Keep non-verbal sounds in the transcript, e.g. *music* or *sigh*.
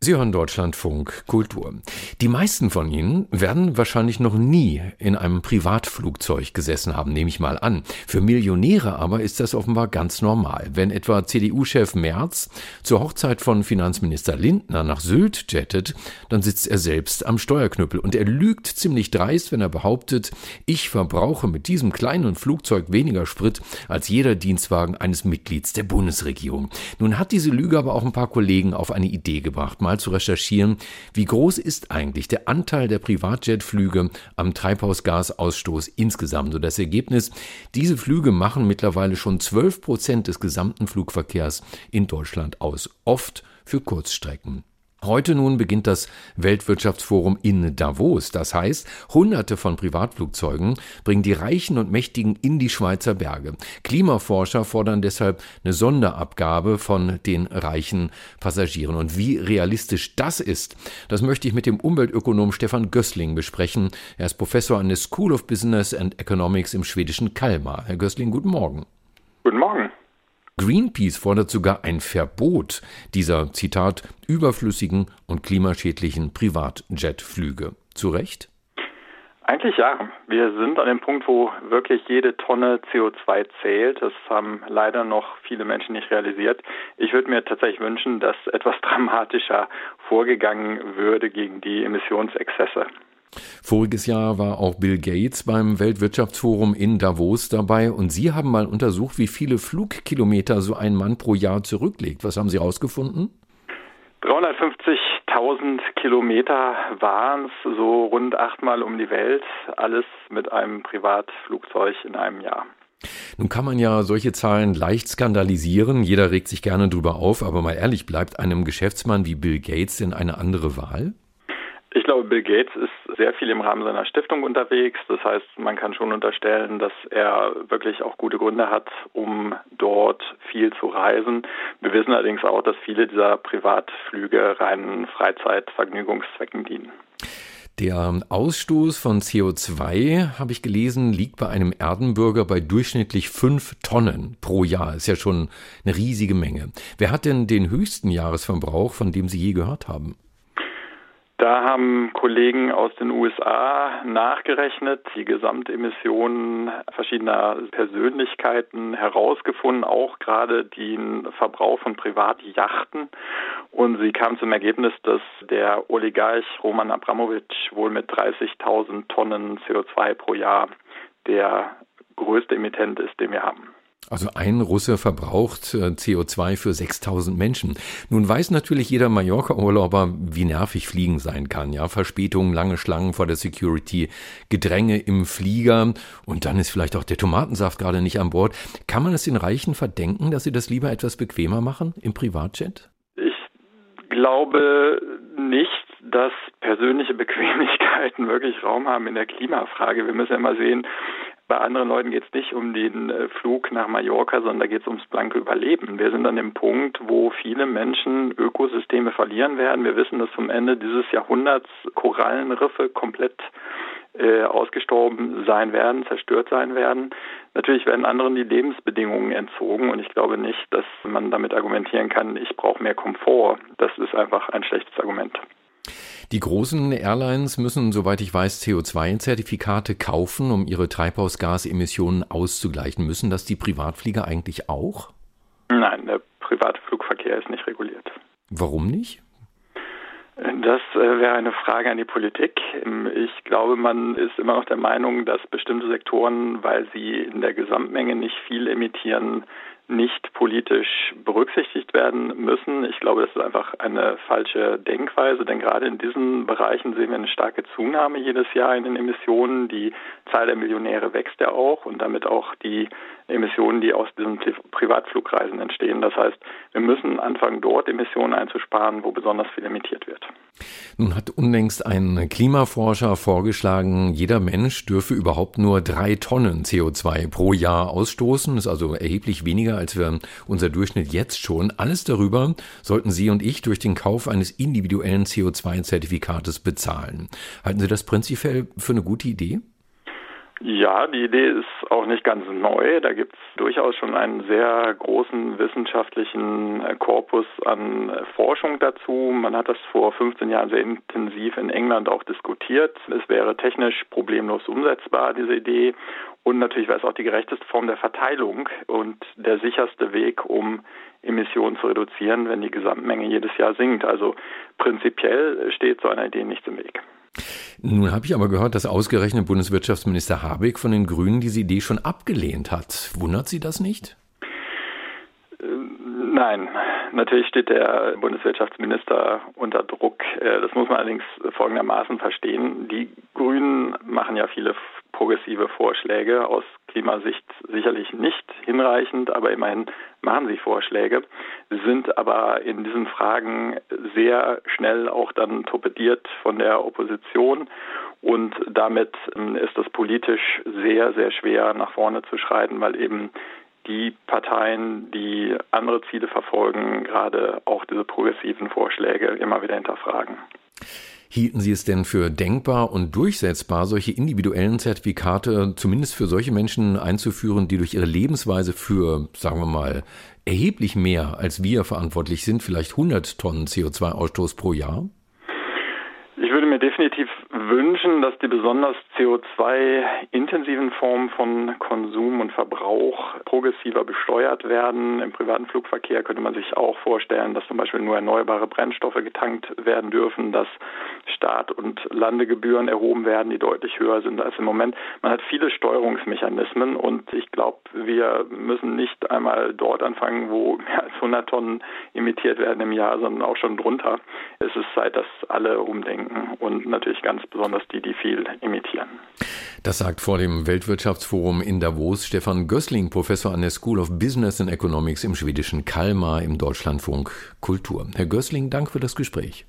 Sie hören Deutschlandfunk Kultur. Die meisten von Ihnen werden wahrscheinlich noch nie in einem Privatflugzeug gesessen haben, nehme ich mal an. Für Millionäre aber ist das offenbar ganz normal. Wenn etwa CDU-Chef Merz zur Hochzeit von Finanzminister Lindner nach Sylt jettet, dann sitzt er selbst am Steuerknüppel und er lügt ziemlich dreist, wenn er behauptet, ich verbrauche mit diesem kleinen Flugzeug weniger Sprit als jeder Dienstwagen eines Mitglieds der Bundesregierung. Nun hat diese Lüge aber auch ein paar Kollegen auf eine Idee gebracht mal zu recherchieren, wie groß ist eigentlich der Anteil der Privatjetflüge am Treibhausgasausstoß insgesamt. Und das Ergebnis, diese Flüge machen mittlerweile schon 12 Prozent des gesamten Flugverkehrs in Deutschland aus, oft für Kurzstrecken. Heute nun beginnt das Weltwirtschaftsforum in Davos. Das heißt, Hunderte von Privatflugzeugen bringen die Reichen und Mächtigen in die Schweizer Berge. Klimaforscher fordern deshalb eine Sonderabgabe von den reichen Passagieren. Und wie realistisch das ist, das möchte ich mit dem Umweltökonom Stefan Gößling besprechen. Er ist Professor an der School of Business and Economics im schwedischen Kalmar. Herr Gößling, guten Morgen. Guten Morgen. Greenpeace fordert sogar ein Verbot dieser, Zitat, überflüssigen und klimaschädlichen Privatjetflüge. Zu Recht? Eigentlich ja. Wir sind an dem Punkt, wo wirklich jede Tonne CO2 zählt. Das haben leider noch viele Menschen nicht realisiert. Ich würde mir tatsächlich wünschen, dass etwas *laughs* dramatischer vorgegangen würde gegen die Emissionsexzesse. Voriges Jahr war auch Bill Gates beim Weltwirtschaftsforum in Davos dabei und Sie haben mal untersucht, wie viele Flugkilometer so ein Mann pro Jahr zurücklegt. Was haben Sie herausgefunden? 350.000 Kilometer waren es, so rund achtmal um die Welt, alles mit einem Privatflugzeug in einem Jahr. Nun kann man ja solche Zahlen leicht skandalisieren, jeder regt sich gerne drüber auf, aber mal ehrlich, bleibt einem Geschäftsmann wie Bill Gates denn eine andere Wahl? Ich glaube, Bill Gates ist sehr viel im Rahmen seiner Stiftung unterwegs. Das heißt, man kann schon unterstellen, dass er wirklich auch gute Gründe hat, um dort viel zu reisen. Wir wissen allerdings auch, dass viele dieser Privatflüge reinen Freizeitvergnügungszwecken dienen. Der Ausstoß von CO2, habe ich gelesen, liegt bei einem Erdenbürger bei durchschnittlich fünf Tonnen pro Jahr. Ist ja schon eine riesige Menge. Wer hat denn den höchsten Jahresverbrauch, von dem Sie je gehört haben? Da haben Kollegen aus den USA nachgerechnet, die Gesamtemissionen verschiedener Persönlichkeiten herausgefunden, auch gerade den Verbrauch von Privatjachten. Und sie kamen zum Ergebnis, dass der Oligarch Roman Abramowitsch wohl mit 30.000 Tonnen CO2 pro Jahr der größte Emittent ist, den wir haben. Also ein Russe verbraucht äh, CO2 für 6000 Menschen. Nun weiß natürlich jeder Mallorca-Urlauber, wie nervig Fliegen sein kann. Ja, Verspätungen, lange Schlangen vor der Security, Gedränge im Flieger und dann ist vielleicht auch der Tomatensaft gerade nicht an Bord. Kann man es den Reichen verdenken, dass sie das lieber etwas bequemer machen im Privatjet? Ich glaube nicht, dass persönliche Bequemlichkeiten *laughs* wirklich Raum haben in der Klimafrage. Wir müssen ja mal sehen, bei anderen Leuten geht es nicht um den äh, Flug nach Mallorca, sondern da geht es ums blanke Überleben. Wir sind an dem Punkt, wo viele Menschen Ökosysteme verlieren werden. Wir wissen, dass zum Ende dieses Jahrhunderts Korallenriffe komplett äh, ausgestorben sein werden, zerstört sein werden. Natürlich werden anderen die Lebensbedingungen entzogen und ich glaube nicht, dass man damit argumentieren kann, ich brauche mehr Komfort. Das ist einfach ein schlechtes Argument. Die großen Airlines müssen, soweit ich weiß, CO2-Zertifikate kaufen, um ihre Treibhausgasemissionen auszugleichen. Müssen das die Privatflieger eigentlich auch? Nein, der private Flugverkehr ist nicht reguliert. Warum nicht? Das äh, wäre eine Frage an die Politik. Ich glaube, man ist immer noch der Meinung, dass bestimmte Sektoren, weil sie in der Gesamtmenge nicht viel emittieren, nicht politisch berücksichtigt werden müssen. Ich glaube, das ist einfach eine falsche Denkweise, denn gerade in diesen Bereichen sehen wir eine starke Zunahme jedes Jahr in den Emissionen. Die Zahl der Millionäre wächst ja auch und damit auch die Emissionen, die aus diesen Privatflugreisen entstehen. Das heißt, wir müssen anfangen, dort Emissionen einzusparen, wo besonders viel emittiert wird. Nun hat unlängst ein Klimaforscher vorgeschlagen, jeder Mensch dürfe überhaupt nur drei Tonnen CO2 pro Jahr ausstoßen. Das ist also erheblich weniger, als wir unser Durchschnitt jetzt schon. Alles darüber sollten Sie und ich durch den Kauf eines individuellen CO2-Zertifikates bezahlen. Halten Sie das prinzipiell für eine gute Idee? Ja, die Idee ist auch nicht ganz neu. Da gibt es durchaus schon einen sehr großen wissenschaftlichen äh, Korpus an äh, Forschung dazu. Man hat das vor 15 Jahren sehr intensiv in England auch diskutiert. Es wäre technisch problemlos umsetzbar, diese Idee. Und natürlich wäre es auch die gerechteste Form der Verteilung und der sicherste Weg, um Emissionen zu reduzieren, wenn die Gesamtmenge jedes Jahr sinkt. Also prinzipiell steht so einer Idee nichts im Weg. Nun habe ich aber gehört, dass ausgerechnet Bundeswirtschaftsminister Habeck von den Grünen diese Idee schon abgelehnt hat. Wundert Sie das nicht? Äh, nein, natürlich steht der Bundeswirtschaftsminister unter Druck. Äh, das muss man allerdings folgendermaßen verstehen. Die Grünen machen ja viele progressive Vorschläge, aus Klimasicht sicherlich nicht hinreichend, aber immerhin machen sie Vorschläge, sind aber in diesen Fragen sehr schnell auch dann torpediert von der Opposition und damit ähm, ist es politisch sehr, sehr schwer nach vorne zu schreiten, weil eben die Parteien, die andere Ziele verfolgen, gerade auch diese progressiven Vorschläge immer wieder hinterfragen. Hielten Sie es denn für denkbar und durchsetzbar, solche individuellen Zertifikate zumindest für solche Menschen einzuführen, die durch ihre Lebensweise für, sagen wir mal, erheblich mehr als wir verantwortlich sind, vielleicht 100 Tonnen CO2-Ausstoß pro Jahr? Mir definitiv wünschen, dass die besonders CO2-intensiven Formen von Konsum und Verbrauch progressiver besteuert werden. Im privaten Flugverkehr könnte man sich auch vorstellen, dass zum Beispiel nur erneuerbare Brennstoffe getankt werden dürfen, dass Start- und Landegebühren erhoben werden, die deutlich höher sind als im Moment. Man hat viele Steuerungsmechanismen und ich glaube, wir müssen nicht einmal dort anfangen, wo mehr als 100 Tonnen emittiert werden im Jahr, sondern auch schon drunter. Es ist Zeit, dass alle umdenken denken und natürlich ganz besonders die, die viel imitieren. Das sagt vor dem Weltwirtschaftsforum in Davos Stefan Gößling, Professor an der School of Business and Economics im schwedischen Kalmar im Deutschlandfunk Kultur. Herr Gößling, Dank für das Gespräch. Danke.